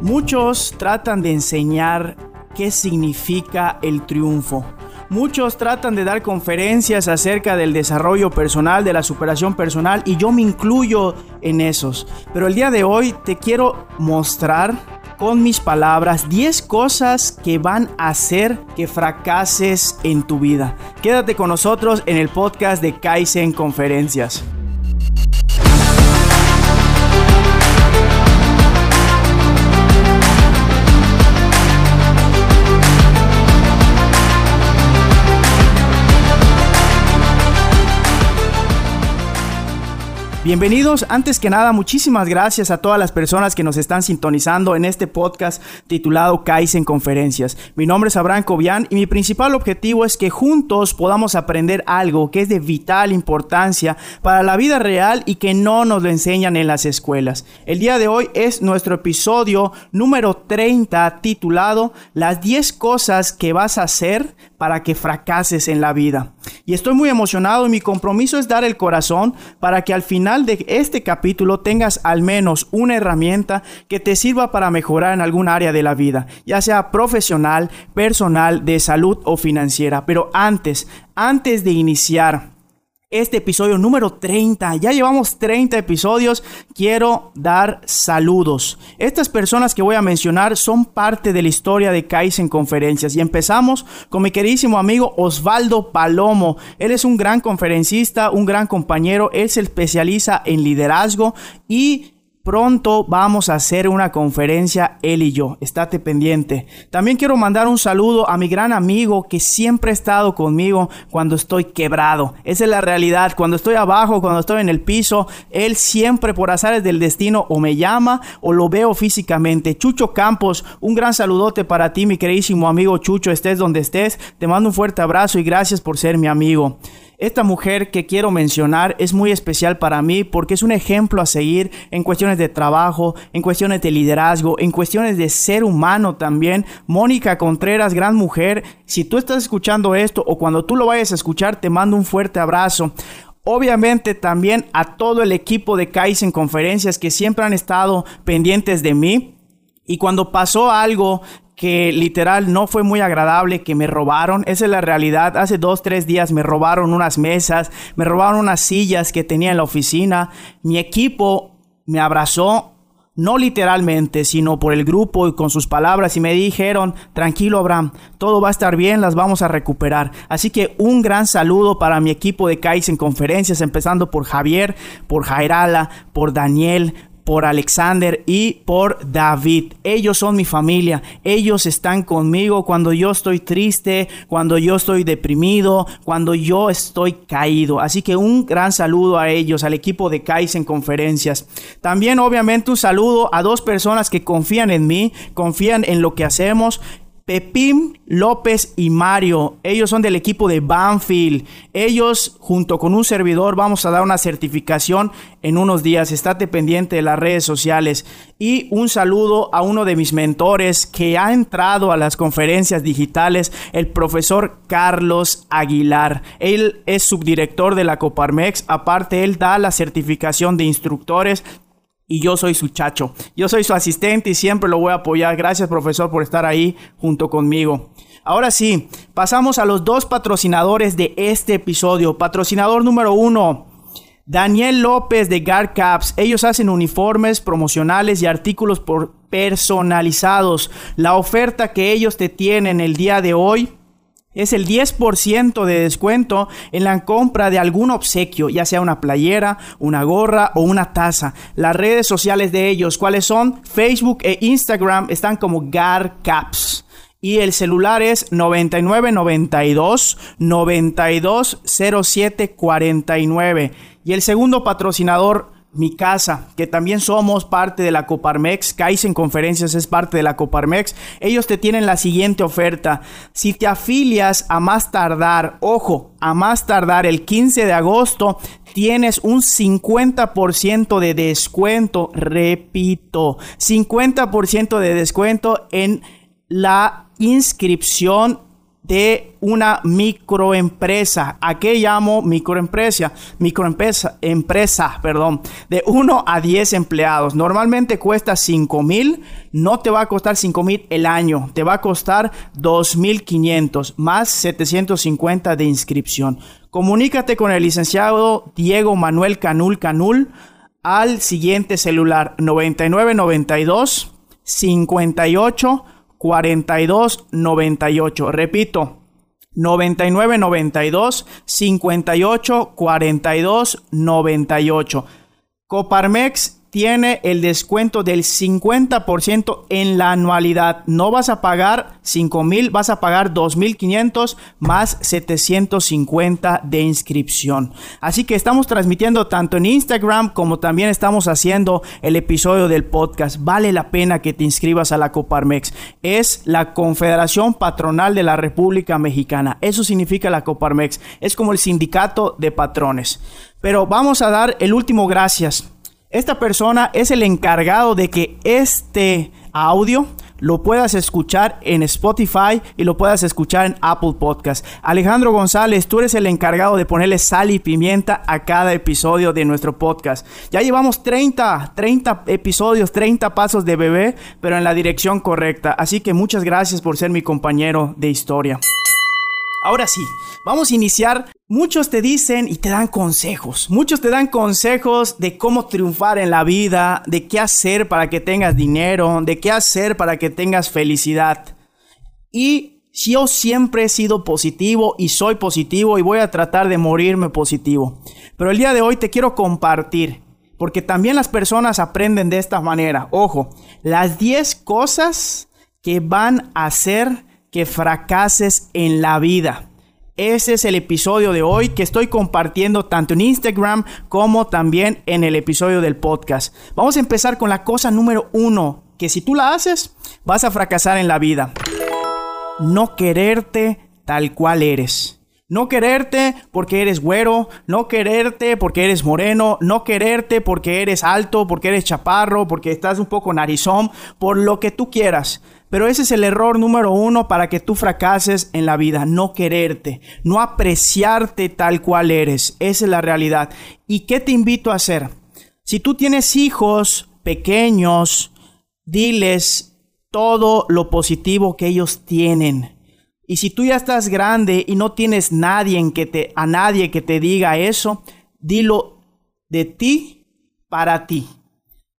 Muchos tratan de enseñar qué significa el triunfo. Muchos tratan de dar conferencias acerca del desarrollo personal, de la superación personal, y yo me incluyo en esos. Pero el día de hoy te quiero mostrar con mis palabras 10 cosas que van a hacer que fracases en tu vida. Quédate con nosotros en el podcast de Kaizen Conferencias. Bienvenidos, antes que nada, muchísimas gracias a todas las personas que nos están sintonizando en este podcast titulado Kaizen Conferencias. Mi nombre es Abraham Cobian y mi principal objetivo es que juntos podamos aprender algo que es de vital importancia para la vida real y que no nos lo enseñan en las escuelas. El día de hoy es nuestro episodio número 30 titulado Las 10 cosas que vas a hacer para que fracases en la vida. Y estoy muy emocionado y mi compromiso es dar el corazón para que al final de este capítulo tengas al menos una herramienta que te sirva para mejorar en algún área de la vida, ya sea profesional, personal, de salud o financiera. Pero antes, antes de iniciar este episodio número 30. Ya llevamos 30 episodios. Quiero dar saludos. Estas personas que voy a mencionar son parte de la historia de Kaizen Conferencias. Y empezamos con mi queridísimo amigo Osvaldo Palomo. Él es un gran conferencista, un gran compañero. Él se especializa en liderazgo y Pronto vamos a hacer una conferencia él y yo. Estate pendiente. También quiero mandar un saludo a mi gran amigo que siempre ha estado conmigo cuando estoy quebrado. Esa es la realidad. Cuando estoy abajo, cuando estoy en el piso, él siempre por azares del destino o me llama o lo veo físicamente. Chucho Campos, un gran saludote para ti, mi queridísimo amigo Chucho, estés donde estés. Te mando un fuerte abrazo y gracias por ser mi amigo. Esta mujer que quiero mencionar es muy especial para mí porque es un ejemplo a seguir en cuestiones de trabajo, en cuestiones de liderazgo, en cuestiones de ser humano también. Mónica Contreras, gran mujer. Si tú estás escuchando esto o cuando tú lo vayas a escuchar, te mando un fuerte abrazo. Obviamente también a todo el equipo de Kaizen Conferencias que siempre han estado pendientes de mí. Y cuando pasó algo que literal no fue muy agradable, que me robaron. Esa es la realidad. Hace dos, tres días me robaron unas mesas, me robaron unas sillas que tenía en la oficina. Mi equipo me abrazó, no literalmente, sino por el grupo y con sus palabras y me dijeron, tranquilo Abraham, todo va a estar bien, las vamos a recuperar. Así que un gran saludo para mi equipo de en Conferencias, empezando por Javier, por Jairala, por Daniel, por Alexander y por David. Ellos son mi familia. Ellos están conmigo cuando yo estoy triste, cuando yo estoy deprimido, cuando yo estoy caído. Así que un gran saludo a ellos, al equipo de en Conferencias. También obviamente un saludo a dos personas que confían en mí, confían en lo que hacemos Pepín López y Mario, ellos son del equipo de Banfield. Ellos, junto con un servidor, vamos a dar una certificación en unos días. Estate pendiente de las redes sociales. Y un saludo a uno de mis mentores que ha entrado a las conferencias digitales, el profesor Carlos Aguilar. Él es subdirector de la Coparmex. Aparte, él da la certificación de instructores y yo soy su chacho. Yo soy su asistente y siempre lo voy a apoyar. Gracias profesor por estar ahí junto conmigo. Ahora sí, pasamos a los dos patrocinadores de este episodio. Patrocinador número uno, Daniel López de Guard Caps. Ellos hacen uniformes promocionales y artículos por personalizados. La oferta que ellos te tienen el día de hoy es el 10% de descuento en la compra de algún obsequio, ya sea una playera, una gorra o una taza. Las redes sociales de ellos, ¿cuáles son? Facebook e Instagram están como GarCaps. Y el celular es 9992 920749. Y el segundo patrocinador mi casa, que también somos parte de la Coparmex, en Conferencias es parte de la Coparmex, ellos te tienen la siguiente oferta. Si te afilias a más tardar, ojo, a más tardar el 15 de agosto, tienes un 50% de descuento, repito, 50% de descuento en la inscripción de una microempresa. ¿A qué llamo microempresa? Microempresa, empresa, perdón, de 1 a 10 empleados. Normalmente cuesta 5 mil, no te va a costar 5 mil el año, te va a costar 2.500 más 750 de inscripción. Comunícate con el licenciado Diego Manuel Canul Canul al siguiente celular 9992 58 42 98. Repito, 99 92 58 42 98. Coparmex tiene el descuento del 50% en la anualidad. No vas a pagar 5 mil, vas a pagar 2.500 más 750 de inscripción. Así que estamos transmitiendo tanto en Instagram como también estamos haciendo el episodio del podcast. Vale la pena que te inscribas a la Coparmex. Es la Confederación Patronal de la República Mexicana. Eso significa la Coparmex. Es como el sindicato de patrones. Pero vamos a dar el último gracias esta persona es el encargado de que este audio lo puedas escuchar en Spotify y lo puedas escuchar en Apple Podcast. Alejandro González, tú eres el encargado de ponerle sal y pimienta a cada episodio de nuestro podcast. Ya llevamos 30, 30 episodios, 30 pasos de bebé, pero en la dirección correcta. Así que muchas gracias por ser mi compañero de historia. Ahora sí, vamos a iniciar. Muchos te dicen y te dan consejos. Muchos te dan consejos de cómo triunfar en la vida, de qué hacer para que tengas dinero, de qué hacer para que tengas felicidad. Y yo siempre he sido positivo y soy positivo y voy a tratar de morirme positivo. Pero el día de hoy te quiero compartir, porque también las personas aprenden de esta manera. Ojo, las 10 cosas que van a hacer que fracases en la vida. Ese es el episodio de hoy que estoy compartiendo tanto en Instagram como también en el episodio del podcast. Vamos a empezar con la cosa número uno, que si tú la haces, vas a fracasar en la vida. No quererte tal cual eres. No quererte porque eres güero, no quererte porque eres moreno, no quererte porque eres alto, porque eres chaparro, porque estás un poco narizón, por lo que tú quieras. Pero ese es el error número uno para que tú fracases en la vida. No quererte, no apreciarte tal cual eres. Esa es la realidad. ¿Y qué te invito a hacer? Si tú tienes hijos pequeños, diles todo lo positivo que ellos tienen. Y si tú ya estás grande y no tienes nadie que te, a nadie que te diga eso, dilo de ti para ti.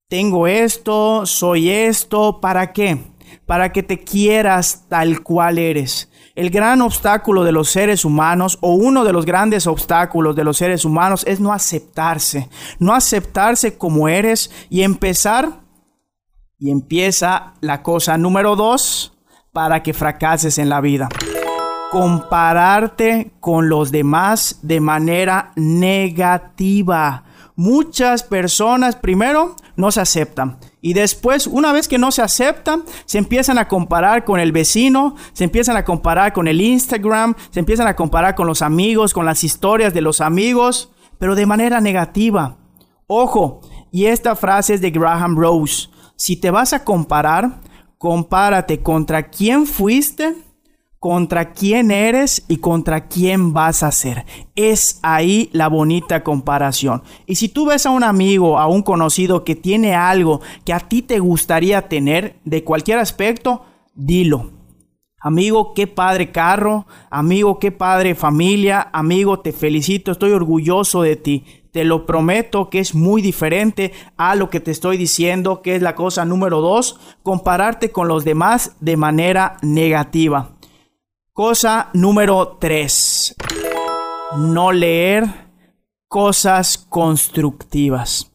Tengo esto, soy esto, ¿para qué? para que te quieras tal cual eres. El gran obstáculo de los seres humanos, o uno de los grandes obstáculos de los seres humanos, es no aceptarse. No aceptarse como eres y empezar. Y empieza la cosa número dos para que fracases en la vida. Compararte con los demás de manera negativa. Muchas personas primero no se aceptan y después, una vez que no se aceptan, se empiezan a comparar con el vecino, se empiezan a comparar con el Instagram, se empiezan a comparar con los amigos, con las historias de los amigos, pero de manera negativa. Ojo, y esta frase es de Graham Rose. Si te vas a comparar, compárate contra quién fuiste contra quién eres y contra quién vas a ser. Es ahí la bonita comparación. Y si tú ves a un amigo, a un conocido que tiene algo que a ti te gustaría tener de cualquier aspecto, dilo. Amigo, qué padre carro, amigo, qué padre familia, amigo, te felicito, estoy orgulloso de ti. Te lo prometo que es muy diferente a lo que te estoy diciendo, que es la cosa número dos, compararte con los demás de manera negativa. Cosa número 3. No leer cosas constructivas.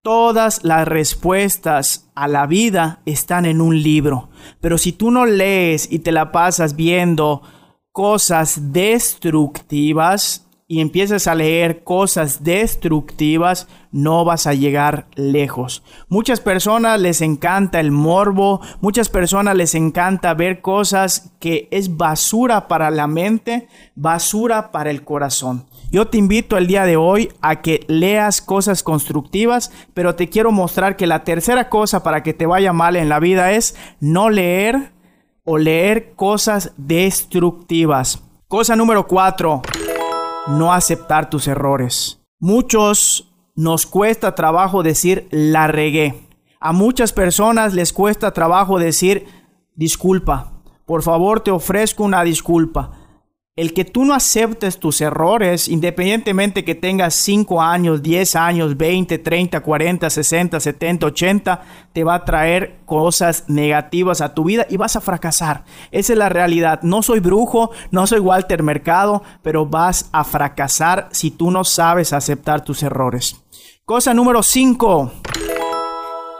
Todas las respuestas a la vida están en un libro. Pero si tú no lees y te la pasas viendo cosas destructivas, y empiezas a leer cosas destructivas, no vas a llegar lejos. Muchas personas les encanta el morbo, muchas personas les encanta ver cosas que es basura para la mente, basura para el corazón. Yo te invito el día de hoy a que leas cosas constructivas, pero te quiero mostrar que la tercera cosa para que te vaya mal en la vida es no leer o leer cosas destructivas. Cosa número cuatro, no aceptar tus errores. Muchos nos cuesta trabajo decir la regué. A muchas personas les cuesta trabajo decir disculpa. Por favor, te ofrezco una disculpa. El que tú no aceptes tus errores, independientemente que tengas 5 años, 10 años, 20, 30, 40, 60, 70, 80, te va a traer cosas negativas a tu vida y vas a fracasar. Esa es la realidad. No soy brujo, no soy Walter Mercado, pero vas a fracasar si tú no sabes aceptar tus errores. Cosa número 5.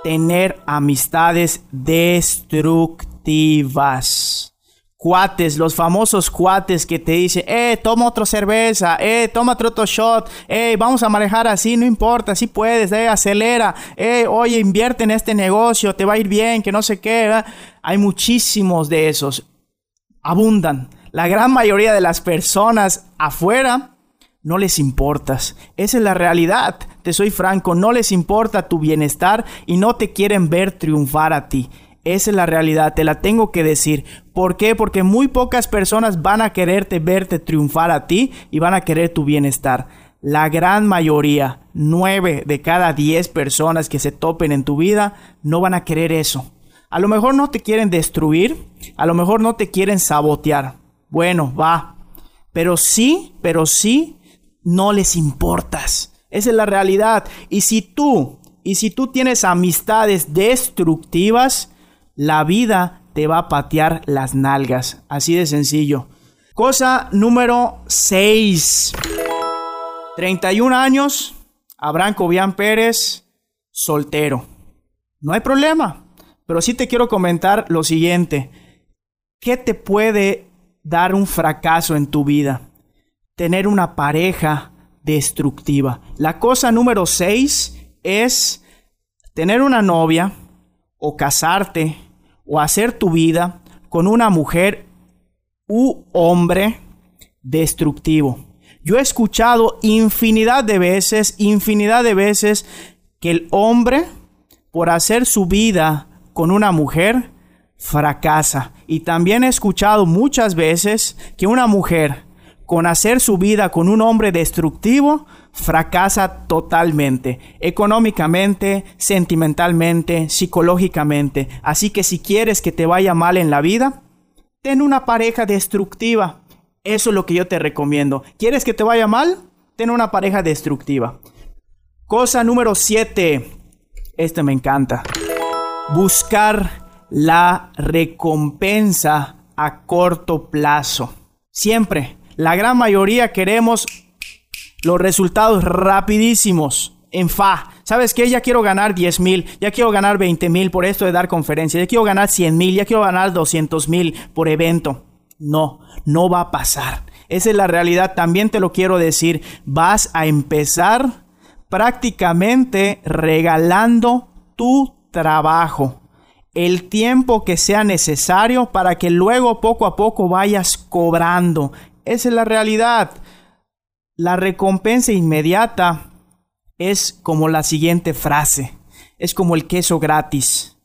Tener amistades destructivas cuates, los famosos cuates que te dicen, eh, toma otra cerveza, eh, toma otro shot, eh, vamos a manejar así, no importa, si puedes, eh, acelera, eh, oye, invierte en este negocio, te va a ir bien, que no sé qué. Hay muchísimos de esos, abundan. La gran mayoría de las personas afuera no les importas. Esa es la realidad. Te soy franco, no les importa tu bienestar y no te quieren ver triunfar a ti. Esa es la realidad, te la tengo que decir. ¿Por qué? Porque muy pocas personas van a quererte verte triunfar a ti y van a querer tu bienestar. La gran mayoría, nueve de cada diez personas que se topen en tu vida, no van a querer eso. A lo mejor no te quieren destruir, a lo mejor no te quieren sabotear. Bueno, va. Pero sí, pero sí, no les importas. Esa es la realidad. Y si tú, y si tú tienes amistades destructivas, la vida te va a patear las nalgas. Así de sencillo. Cosa número 6. 31 años, Abraham Cobian Pérez, soltero. No hay problema, pero sí te quiero comentar lo siguiente. ¿Qué te puede dar un fracaso en tu vida? Tener una pareja destructiva. La cosa número 6 es tener una novia o casarte o hacer tu vida con una mujer u hombre destructivo. Yo he escuchado infinidad de veces, infinidad de veces que el hombre, por hacer su vida con una mujer, fracasa. Y también he escuchado muchas veces que una mujer, con hacer su vida con un hombre destructivo, fracasa totalmente, económicamente, sentimentalmente, psicológicamente. Así que si quieres que te vaya mal en la vida, ten una pareja destructiva. Eso es lo que yo te recomiendo. ¿Quieres que te vaya mal? Ten una pareja destructiva. Cosa número 7. Este me encanta. Buscar la recompensa a corto plazo. Siempre, la gran mayoría queremos los resultados rapidísimos en fa. ¿Sabes qué? Ya quiero ganar 10 mil, ya quiero ganar 20 mil por esto de dar conferencias, ya quiero ganar 100 mil, ya quiero ganar 200 mil por evento. No, no va a pasar. Esa es la realidad. También te lo quiero decir. Vas a empezar prácticamente regalando tu trabajo. El tiempo que sea necesario para que luego poco a poco vayas cobrando. Esa es la realidad. La recompensa inmediata es como la siguiente frase, es como el queso gratis.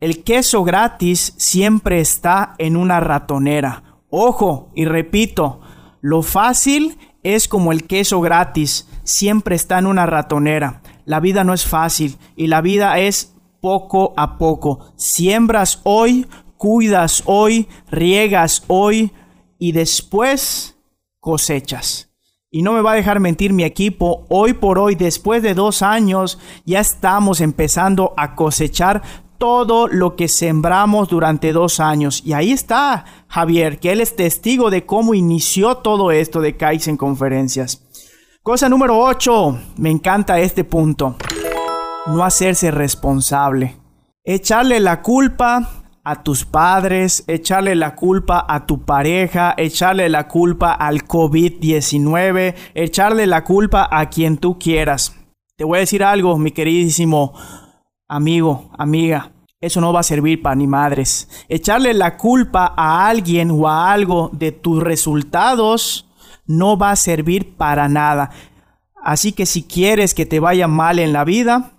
El queso gratis siempre está en una ratonera. Ojo, y repito, lo fácil es como el queso gratis, siempre está en una ratonera. La vida no es fácil y la vida es poco a poco. Siembras hoy, cuidas hoy, riegas hoy y después cosechas. Y no me va a dejar mentir mi equipo, hoy por hoy, después de dos años, ya estamos empezando a cosechar todo lo que sembramos durante dos años. Y ahí está Javier, que él es testigo de cómo inició todo esto de en Conferencias. Cosa número 8, me encanta este punto. No hacerse responsable. Echarle la culpa a tus padres, echarle la culpa a tu pareja, echarle la culpa al COVID-19, echarle la culpa a quien tú quieras. Te voy a decir algo, mi queridísimo amigo, amiga. Eso no va a servir para ni madres. Echarle la culpa a alguien o a algo de tus resultados no va a servir para nada. Así que si quieres que te vaya mal en la vida,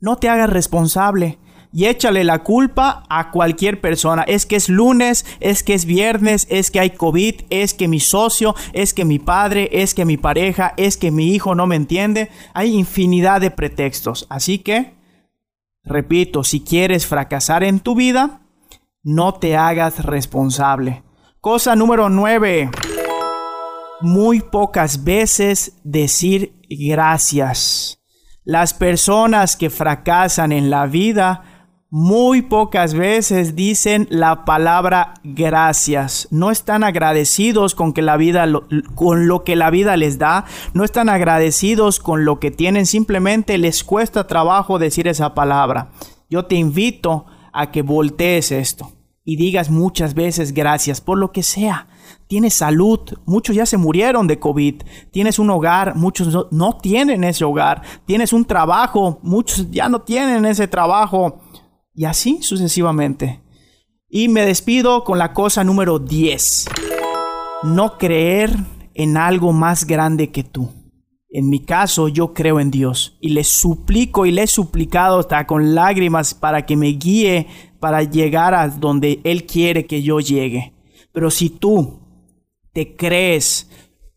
no te hagas responsable y échale la culpa a cualquier persona. Es que es lunes, es que es viernes, es que hay COVID, es que mi socio, es que mi padre, es que mi pareja, es que mi hijo no me entiende. Hay infinidad de pretextos. Así que, repito, si quieres fracasar en tu vida, no te hagas responsable. Cosa número 9. Muy pocas veces decir gracias. Las personas que fracasan en la vida muy pocas veces dicen la palabra gracias. No están agradecidos con que la vida con lo que la vida les da, no están agradecidos con lo que tienen, simplemente les cuesta trabajo decir esa palabra. Yo te invito a que voltees esto y digas muchas veces gracias por lo que sea. Tienes salud, muchos ya se murieron de COVID. Tienes un hogar, muchos no, no tienen ese hogar. Tienes un trabajo, muchos ya no tienen ese trabajo y así sucesivamente. Y me despido con la cosa número 10. No creer en algo más grande que tú. En mi caso, yo creo en Dios y le suplico y le he suplicado hasta con lágrimas para que me guíe para llegar a donde Él quiere que yo llegue. Pero si tú te crees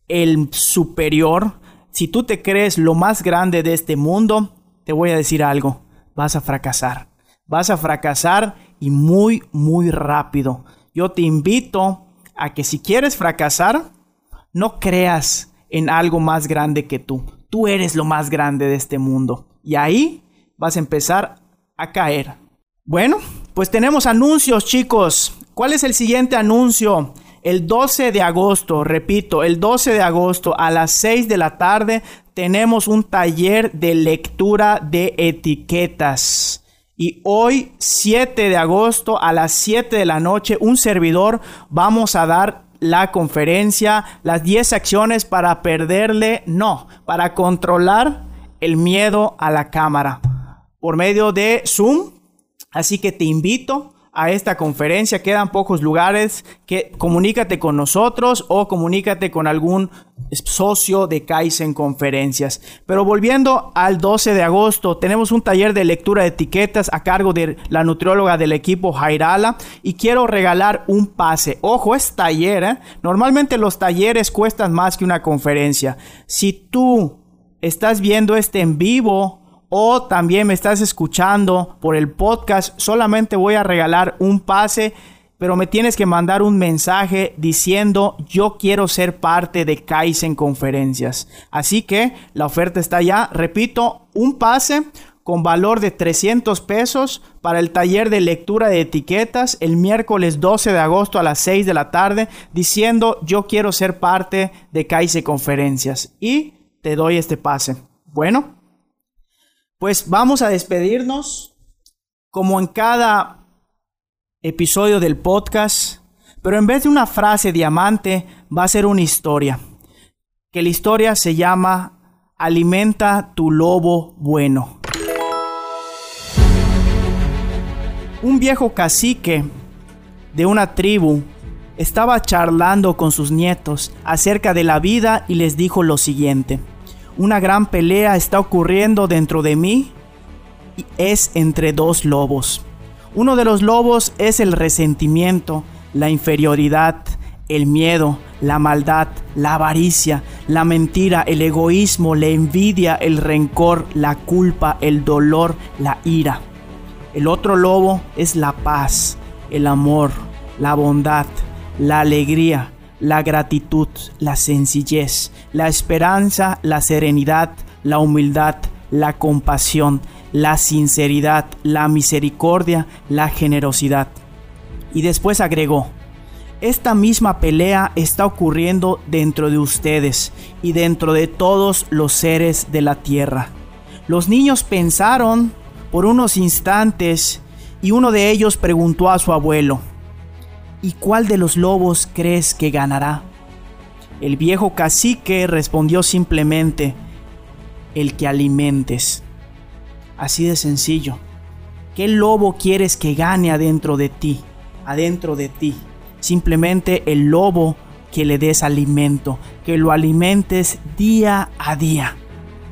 el superior, si tú te crees lo más grande de este mundo, te voy a decir algo, vas a fracasar vas a fracasar y muy, muy rápido. Yo te invito a que si quieres fracasar, no creas en algo más grande que tú. Tú eres lo más grande de este mundo. Y ahí vas a empezar a caer. Bueno, pues tenemos anuncios, chicos. ¿Cuál es el siguiente anuncio? El 12 de agosto, repito, el 12 de agosto a las 6 de la tarde tenemos un taller de lectura de etiquetas. Y hoy, 7 de agosto, a las 7 de la noche, un servidor, vamos a dar la conferencia, las 10 acciones para perderle, no, para controlar el miedo a la cámara por medio de Zoom. Así que te invito a esta conferencia. Quedan pocos lugares. Que comunícate con nosotros o comunícate con algún socio de Kaizen Conferencias. Pero volviendo al 12 de agosto, tenemos un taller de lectura de etiquetas a cargo de la nutrióloga del equipo Jairala y quiero regalar un pase. Ojo, es taller. ¿eh? Normalmente los talleres cuestan más que una conferencia. Si tú estás viendo este en vivo, o también me estás escuchando por el podcast, solamente voy a regalar un pase, pero me tienes que mandar un mensaje diciendo yo quiero ser parte de Kaizen Conferencias. Así que la oferta está ya, repito, un pase con valor de 300 pesos para el taller de lectura de etiquetas el miércoles 12 de agosto a las 6 de la tarde diciendo yo quiero ser parte de Kaizen Conferencias y te doy este pase. Bueno, pues vamos a despedirnos como en cada episodio del podcast, pero en vez de una frase diamante va a ser una historia, que la historia se llama Alimenta tu lobo bueno. Un viejo cacique de una tribu estaba charlando con sus nietos acerca de la vida y les dijo lo siguiente. Una gran pelea está ocurriendo dentro de mí y es entre dos lobos. Uno de los lobos es el resentimiento, la inferioridad, el miedo, la maldad, la avaricia, la mentira, el egoísmo, la envidia, el rencor, la culpa, el dolor, la ira. El otro lobo es la paz, el amor, la bondad, la alegría, la gratitud, la sencillez, la esperanza, la serenidad, la humildad, la compasión, la sinceridad, la misericordia, la generosidad. Y después agregó, esta misma pelea está ocurriendo dentro de ustedes y dentro de todos los seres de la tierra. Los niños pensaron por unos instantes y uno de ellos preguntó a su abuelo, ¿Y cuál de los lobos crees que ganará? El viejo cacique respondió simplemente, el que alimentes. Así de sencillo. ¿Qué lobo quieres que gane adentro de ti? Adentro de ti. Simplemente el lobo que le des alimento, que lo alimentes día a día.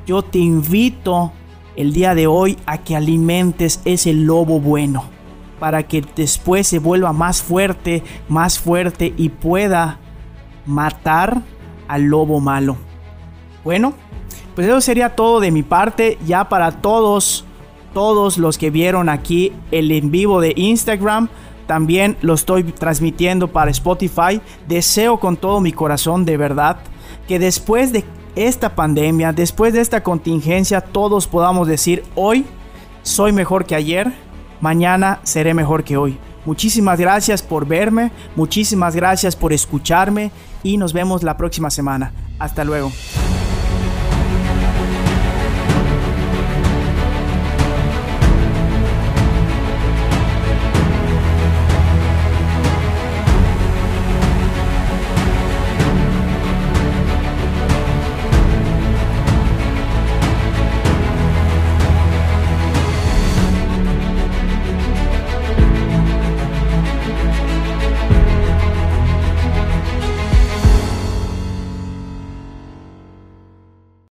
Yo te invito el día de hoy a que alimentes ese lobo bueno, para que después se vuelva más fuerte, más fuerte y pueda matar al lobo malo. Bueno, pues eso sería todo de mi parte, ya para todos, todos los que vieron aquí el en vivo de Instagram. También lo estoy transmitiendo para Spotify. Deseo con todo mi corazón, de verdad, que después de esta pandemia, después de esta contingencia, todos podamos decir, hoy soy mejor que ayer, mañana seré mejor que hoy. Muchísimas gracias por verme, muchísimas gracias por escucharme y nos vemos la próxima semana. Hasta luego.